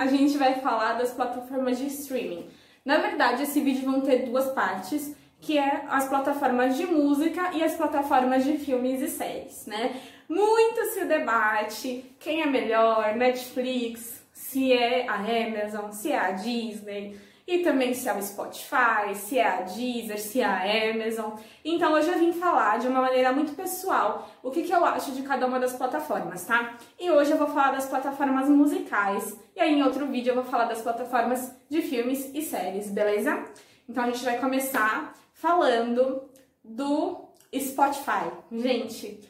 a gente vai falar das plataformas de streaming. Na verdade, esse vídeo vão ter duas partes, que é as plataformas de música e as plataformas de filmes e séries, né? Muito se debate quem é melhor, Netflix, se é a Amazon, se é a Disney e também se é o Spotify, se é a Deezer, se é a Amazon. Então hoje eu vim falar de uma maneira muito pessoal o que, que eu acho de cada uma das plataformas, tá? E hoje eu vou falar das plataformas musicais e aí em outro vídeo eu vou falar das plataformas de filmes e séries, beleza? Então a gente vai começar falando do Spotify. Gente,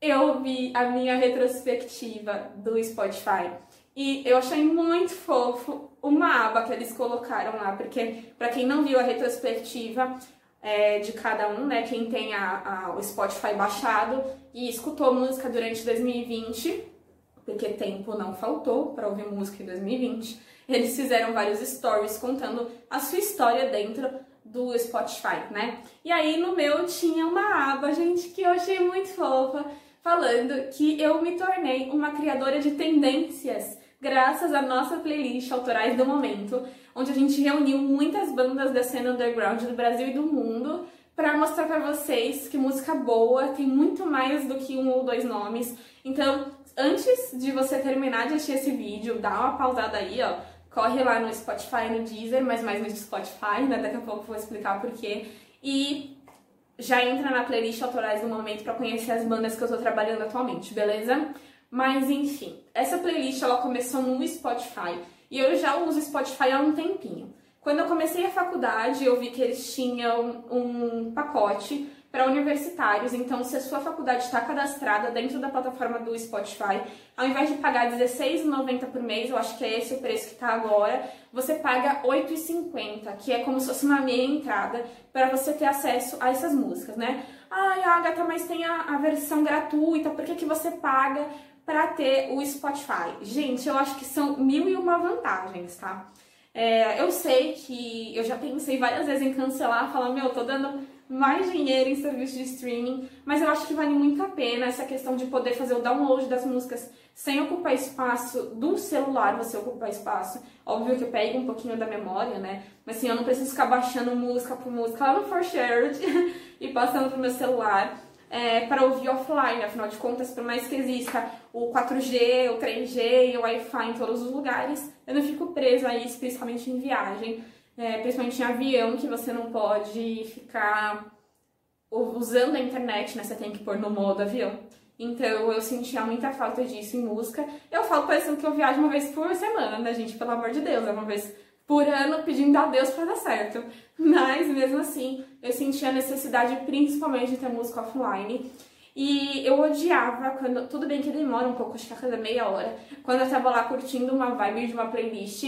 eu vi a minha retrospectiva do Spotify e eu achei muito fofo uma aba que eles colocaram lá, porque para quem não viu a retrospectiva é, de cada um, né, quem tem a, a, o Spotify baixado e escutou música durante 2020, porque tempo não faltou para ouvir música em 2020, eles fizeram vários stories contando a sua história dentro do Spotify, né? E aí no meu tinha uma aba, gente, que eu achei muito fofa, falando que eu me tornei uma criadora de tendências graças à nossa playlist Autorais do Momento, onde a gente reuniu muitas bandas da cena underground do Brasil e do mundo para mostrar para vocês que música boa tem muito mais do que um ou dois nomes. Então, antes de você terminar de assistir esse vídeo, dá uma pausada aí, ó. Corre lá no Spotify, no Deezer, mas mais no Spotify, né? Daqui a pouco eu vou explicar porquê. E já entra na playlist Autorais do Momento para conhecer as bandas que eu tô trabalhando atualmente, beleza? Mas enfim, essa playlist ela começou no Spotify e eu já uso Spotify há um tempinho. Quando eu comecei a faculdade, eu vi que eles tinham um pacote para universitários, então se a sua faculdade está cadastrada dentro da plataforma do Spotify, ao invés de pagar R$16,90 por mês, eu acho que é esse o preço que está agora, você paga R$8,50, que é como se fosse uma meia entrada para você ter acesso a essas músicas, né? Ai, Agatha, mas tem a, a versão gratuita, por que, que você paga para ter o Spotify. Gente, eu acho que são mil e uma vantagens, tá? É, eu sei que eu já pensei várias vezes em cancelar, falar, meu, tô dando mais dinheiro em serviço de streaming, mas eu acho que vale muito a pena essa questão de poder fazer o download das músicas sem ocupar espaço do celular, você ocupar espaço. Óbvio que eu pego um pouquinho da memória, né? Mas assim, eu não preciso ficar baixando música por música lá no For Shared e passando pro meu celular é, para ouvir offline, afinal de contas, por mais que exista o 4G, o 3G e o Wi-Fi em todos os lugares, eu não fico presa a isso, principalmente em viagem, é, principalmente em avião, que você não pode ficar usando a internet, né? Você tem que pôr no modo avião. Então eu sentia muita falta disso em música. Eu falo parecendo que eu viajo uma vez por semana, né, gente? Pelo amor de Deus, é uma vez por ano pedindo a Deus para dar certo. Mas mesmo assim, eu sentia a necessidade principalmente de ter música offline. E eu odiava quando. Tudo bem que demora um pouco, acho que a cada meia hora. Quando eu tava lá curtindo uma vibe de uma playlist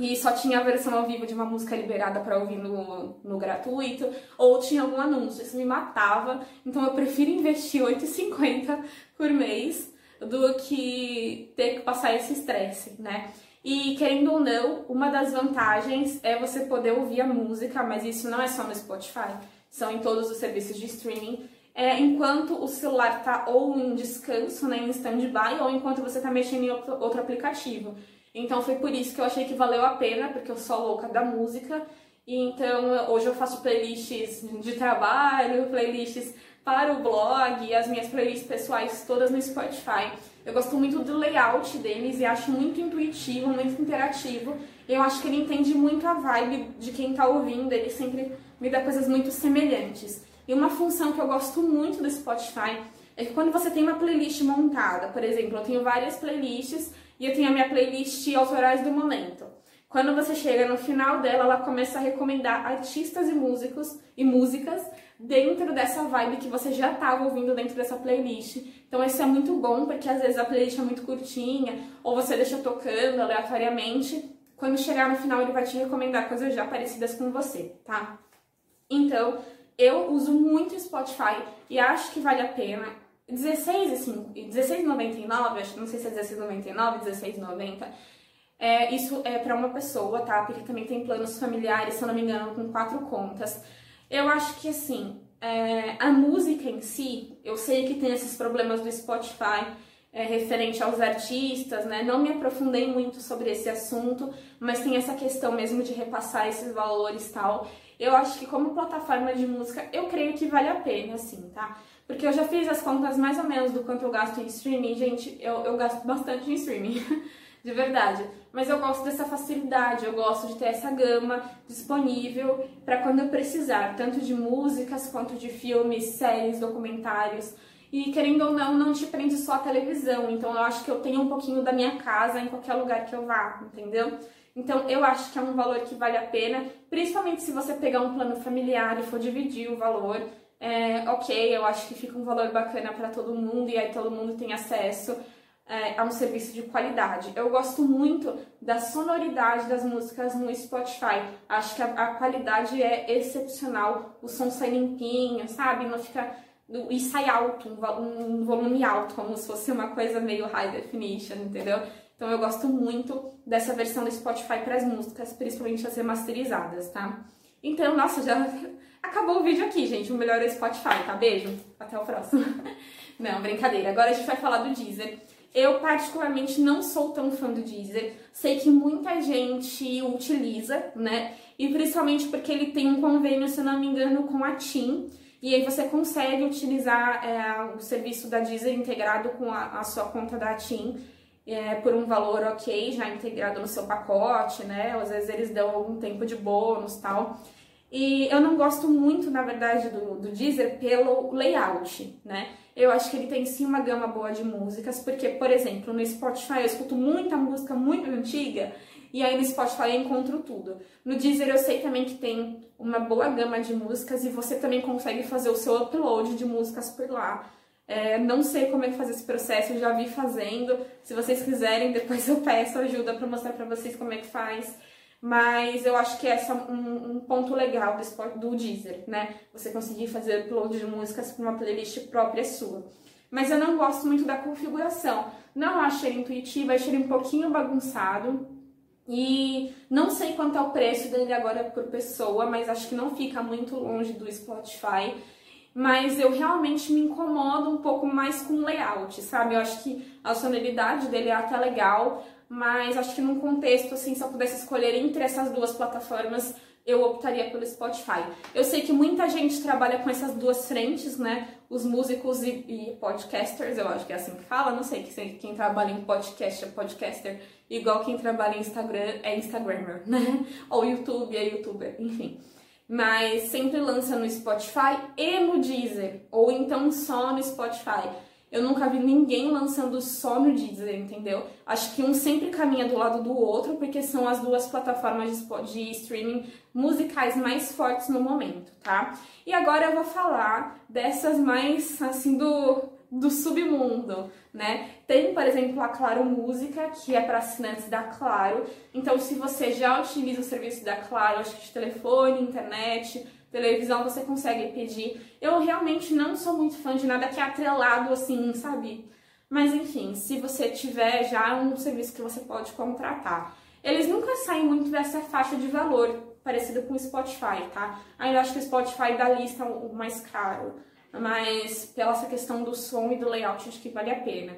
e só tinha a versão ao vivo de uma música liberada para ouvir no, no gratuito, ou tinha algum anúncio. Isso me matava. Então eu prefiro investir 8,50 por mês do que ter que passar esse estresse, né? E querendo ou não, uma das vantagens é você poder ouvir a música, mas isso não é só no Spotify, são em todos os serviços de streaming. É, enquanto o celular está ou em descanso, né, em stand-by, ou enquanto você está mexendo em outro, outro aplicativo. Então foi por isso que eu achei que valeu a pena, porque eu sou louca da música. E então hoje eu faço playlists de trabalho, playlists para o blog e as minhas playlists pessoais todas no Spotify. Eu gosto muito do layout deles e acho muito intuitivo, muito interativo. Eu acho que ele entende muito a vibe de quem tá ouvindo, ele sempre me dá coisas muito semelhantes. E uma função que eu gosto muito do Spotify é que quando você tem uma playlist montada, por exemplo, eu tenho várias playlists e eu tenho a minha playlist autorais do momento. Quando você chega no final dela, ela começa a recomendar artistas e músicos e músicas dentro dessa vibe que você já estava ouvindo dentro dessa playlist. Então isso é muito bom, porque às vezes a playlist é muito curtinha, ou você deixa tocando aleatoriamente. Quando chegar no final, ele vai te recomendar coisas já parecidas com você, tá? Então, eu uso muito Spotify e acho que vale a pena. 16 assim, 16,99, acho, não sei se é 16,99, 16,90. É, isso é para uma pessoa, tá? Porque também tem planos familiares, se eu não me engano, com quatro contas. Eu acho que assim, é, a música em si, eu sei que tem esses problemas do Spotify é, referente aos artistas, né? Não me aprofundei muito sobre esse assunto, mas tem essa questão mesmo de repassar esses valores tal. Eu acho que como plataforma de música, eu creio que vale a pena, assim, tá? Porque eu já fiz as contas mais ou menos do quanto eu gasto em streaming. Gente, eu, eu gasto bastante em streaming. de verdade. Mas eu gosto dessa facilidade, eu gosto de ter essa gama disponível para quando eu precisar, tanto de músicas quanto de filmes, séries, documentários. E querendo ou não, não te prende só a televisão. Então eu acho que eu tenho um pouquinho da minha casa em qualquer lugar que eu vá, entendeu? Então eu acho que é um valor que vale a pena, principalmente se você pegar um plano familiar e for dividir o valor. É, ok, eu acho que fica um valor bacana para todo mundo e aí todo mundo tem acesso é, a um serviço de qualidade. Eu gosto muito da sonoridade das músicas no Spotify. Acho que a, a qualidade é excepcional. O som sai limpinho, sabe? Não fica. E sai alto, um, um volume alto, como se fosse uma coisa meio high definition, entendeu? Então eu gosto muito dessa versão do Spotify para as músicas, principalmente as remasterizadas, tá? Então, nossa, já acabou o vídeo aqui, gente. O melhor é o Spotify, tá? Beijo. Até o próximo. Não, brincadeira. Agora a gente vai falar do Deezer. Eu, particularmente, não sou tão fã do Deezer. Sei que muita gente utiliza, né? E principalmente porque ele tem um convênio, se não me engano, com a TIM. E aí você consegue utilizar é, o serviço da Deezer integrado com a, a sua conta da TIM é, por um valor ok, já integrado no seu pacote, né? Às vezes eles dão algum tempo de bônus tal. E eu não gosto muito, na verdade, do, do Deezer pelo layout, né? Eu acho que ele tem sim uma gama boa de músicas, porque, por exemplo, no Spotify eu escuto muita música muito antiga e aí no Spotify eu encontro tudo. No Deezer eu sei também que tem uma boa gama de músicas e você também consegue fazer o seu upload de músicas por lá. É, não sei como é que fazer esse processo, eu já vi fazendo. Se vocês quiserem, depois eu peço ajuda para mostrar para vocês como é que faz. Mas eu acho que esse é um, um ponto legal do, do Deezer, né? Você conseguir fazer upload de músicas para uma playlist própria sua. Mas eu não gosto muito da configuração. Não acho ele intuitivo, achei um pouquinho bagunçado. E não sei quanto é o preço dele agora por pessoa, mas acho que não fica muito longe do Spotify. Mas eu realmente me incomodo um pouco mais com o layout, sabe? Eu acho que a sonoridade dele é até legal, mas acho que num contexto, assim, se eu pudesse escolher entre essas duas plataformas, eu optaria pelo Spotify. Eu sei que muita gente trabalha com essas duas frentes, né? Os músicos e, e podcasters, eu acho que é assim que fala, não sei quem trabalha em podcast é podcaster, igual quem trabalha em Instagram é Instagrammer, né? Ou YouTube é YouTuber, enfim. Mas sempre lança no Spotify e no Deezer, ou então só no Spotify. Eu nunca vi ninguém lançando só no Deezer, entendeu? Acho que um sempre caminha do lado do outro, porque são as duas plataformas de streaming musicais mais fortes no momento, tá? E agora eu vou falar dessas mais, assim, do, do submundo, né? Tem, por exemplo, a Claro Música, que é para assinantes da Claro. Então, se você já utiliza o serviço da Claro, acho que de telefone, internet, televisão você consegue pedir. Eu realmente não sou muito fã de nada que é atrelado assim, sabe? Mas enfim, se você tiver já um serviço que você pode contratar. Eles nunca saem muito dessa faixa de valor, parecida com o Spotify, tá? Ainda acho que o Spotify da lista é o mais caro, mas pela essa questão do som e do layout, acho que vale a pena.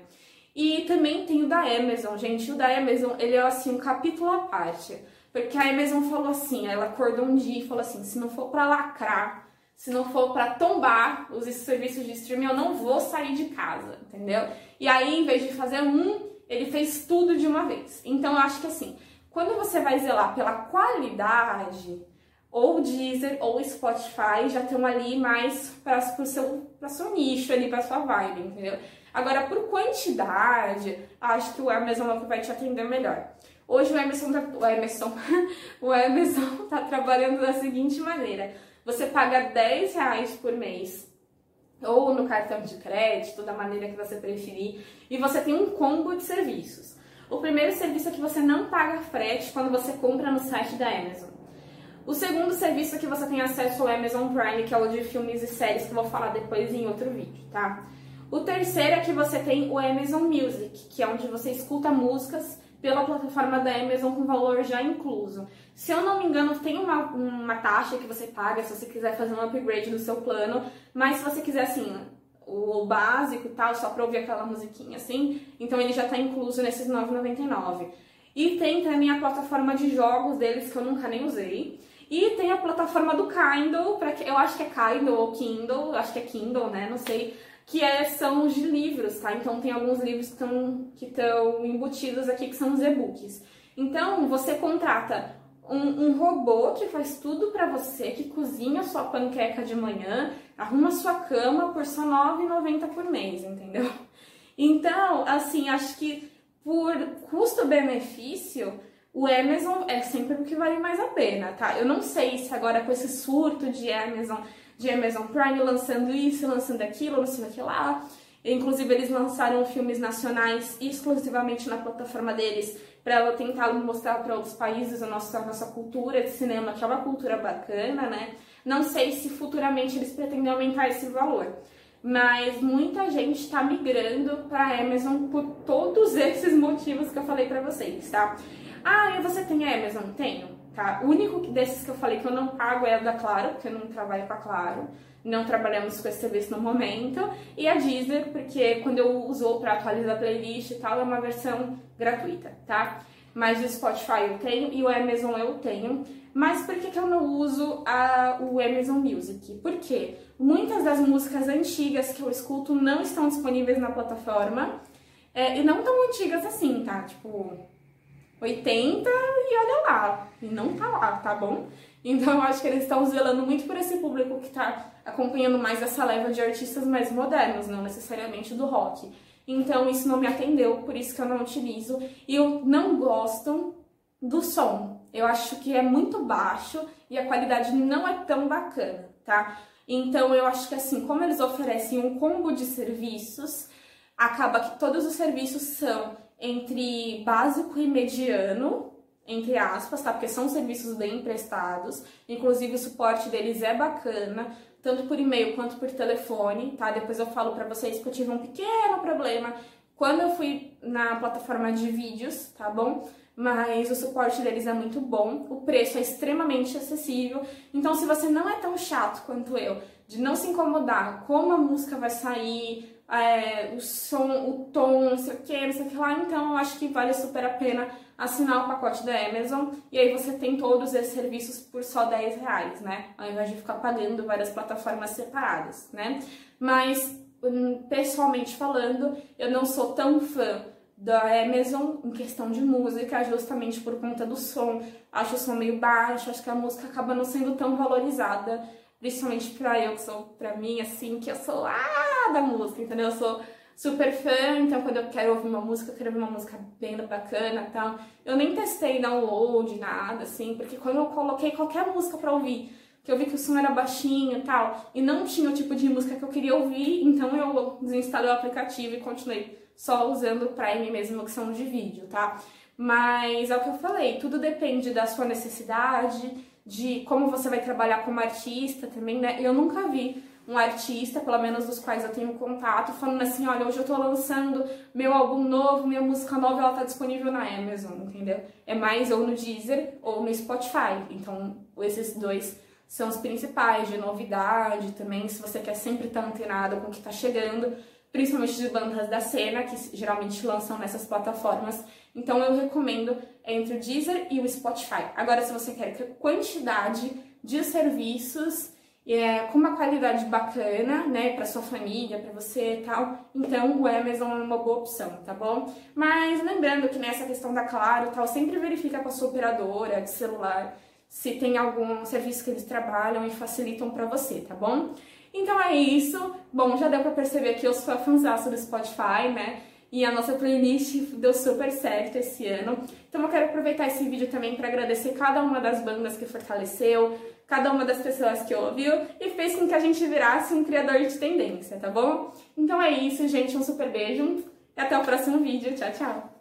E também tem o da Amazon, gente. O da Amazon, ele é assim, um capítulo à parte. Porque a Amazon falou assim, ela acordou um dia e falou assim, se não for para lacrar, se não for para tombar os serviços de streaming, eu não vou sair de casa, entendeu? E aí, em vez de fazer um, ele fez tudo de uma vez. Então, eu acho que assim, quando você vai zelar pela qualidade, ou Deezer ou Spotify já estão ali mais para o seu, seu nicho ali, para sua vibe, entendeu? Agora, por quantidade, acho que o Amazon é que vai te atender melhor. Hoje o Emerson tá, o Emerson, o Emerson tá trabalhando da seguinte maneira: você paga 10 reais por mês ou no cartão de crédito, da maneira que você preferir, e você tem um combo de serviços. O primeiro serviço é que você não paga frete quando você compra no site da Amazon. O segundo serviço é que você tem acesso ao Amazon Prime, que é o de filmes e séries, que eu vou falar depois em outro vídeo, tá? O terceiro é que você tem o Amazon Music, que é onde você escuta músicas pela plataforma da Amazon com valor já incluso. Se eu não me engano, tem uma, uma taxa que você paga se você quiser fazer um upgrade do seu plano, mas se você quiser assim, o, básico e tal, só pra ouvir aquela musiquinha assim, então ele já tá incluso nesses 9,99. E tem também a plataforma de jogos deles que eu nunca nem usei. E tem a plataforma do Kindle, para que eu acho que é Kindle ou Kindle, acho que é Kindle, né? Não sei, que é, são os de livros, tá? Então tem alguns livros que estão embutidos aqui que são os e-books. Então você contrata um, um, robô que faz tudo para você, que cozinha sua panqueca de manhã, arruma sua cama por só R$ 9,90 por mês, entendeu? Então, assim, acho que por custo-benefício, o Amazon é sempre o que vale mais a pena, tá? Eu não sei se agora com esse surto de Amazon, de Amazon Prime lançando isso, lançando aquilo, não sei o que lá. Inclusive, eles lançaram filmes nacionais exclusivamente na plataforma deles para tentar mostrar para outros países a nossa, a nossa cultura de cinema, que é uma cultura bacana, né? Não sei se futuramente eles pretendem aumentar esse valor, mas muita gente está migrando para Amazon por todos esses motivos que eu falei para vocês, tá? Ah, e você tem Amazon? Tenho, tá? O único desses que eu falei que eu não pago é a da Claro, porque eu não trabalho com a Claro. Não trabalhamos com esse serviço no momento. E a Deezer, porque quando eu uso para atualizar a playlist e tal, é uma versão gratuita, tá? Mas o Spotify eu tenho e o Amazon eu tenho. Mas por que, que eu não uso a, o Amazon Music? Porque muitas das músicas antigas que eu escuto não estão disponíveis na plataforma. É, e não tão antigas assim, tá? Tipo, 80 e olha lá, e não tá lá, tá bom? Então eu acho que eles estão zelando muito por esse público que tá acompanhando mais essa leva de artistas mais modernos, não necessariamente do rock. Então isso não me atendeu, por isso que eu não utilizo. E eu não gosto do som. Eu acho que é muito baixo e a qualidade não é tão bacana, tá? Então eu acho que assim, como eles oferecem um combo de serviços, acaba que todos os serviços são entre básico e mediano, entre aspas, tá? Porque são serviços bem prestados. Inclusive o suporte deles é bacana, tanto por e-mail quanto por telefone, tá? Depois eu falo para vocês que eu tive um pequeno problema quando eu fui na plataforma de vídeos, tá bom? Mas o suporte deles é muito bom, o preço é extremamente acessível. Então, se você não é tão chato quanto eu, de não se incomodar como a música vai sair, é, o som, o tom, não sei o que, não sei o que lá, então eu acho que vale super a pena assinar o pacote da Amazon e aí você tem todos esses serviços por só 10 reais, né? Ao invés de ficar pagando várias plataformas separadas, né? Mas, hum, pessoalmente falando, eu não sou tão fã da Amazon em questão de música, justamente por conta do som. Acho o som meio baixo, acho que a música acaba não sendo tão valorizada principalmente pra eu, que sou, pra mim, assim, que eu sou lá da música, entendeu? Eu sou super fã, então quando eu quero ouvir uma música, eu quero ouvir uma música bem bacana e tal. Eu nem testei download, nada, assim, porque quando eu coloquei qualquer música pra ouvir, que eu vi que o som era baixinho e tal, e não tinha o tipo de música que eu queria ouvir, então eu desinstalei o aplicativo e continuei só usando o Prime mesmo, que são de vídeo, tá? Mas é o que eu falei, tudo depende da sua necessidade, de como você vai trabalhar como artista também, né? Eu nunca vi um artista, pelo menos dos quais eu tenho contato, falando assim, olha, hoje eu tô lançando meu álbum novo, minha música nova, ela tá disponível na Amazon, entendeu? É mais ou no Deezer ou no Spotify. Então, esses dois são os principais de novidade também, se você quer sempre estar antenado com o que tá chegando, principalmente de bandas da cena, que geralmente lançam nessas plataformas. Então eu recomendo entre o Deezer e o Spotify. Agora, se você quer quantidade de serviços é, com uma qualidade bacana, né, para sua família, para você e tal, então o Amazon é uma boa opção, tá bom? Mas lembrando que nessa questão da Claro, tal, sempre verifica com a sua operadora de celular se tem algum serviço que eles trabalham e facilitam para você, tá bom? Então é isso. Bom, já deu para perceber que eu sou a do Spotify, né? E a nossa playlist deu super certo esse ano. Então eu quero aproveitar esse vídeo também para agradecer cada uma das bandas que fortaleceu, cada uma das pessoas que ouviu e fez com que a gente virasse um criador de tendência, tá bom? Então é isso, gente. Um super beijo e até o próximo vídeo. Tchau, tchau!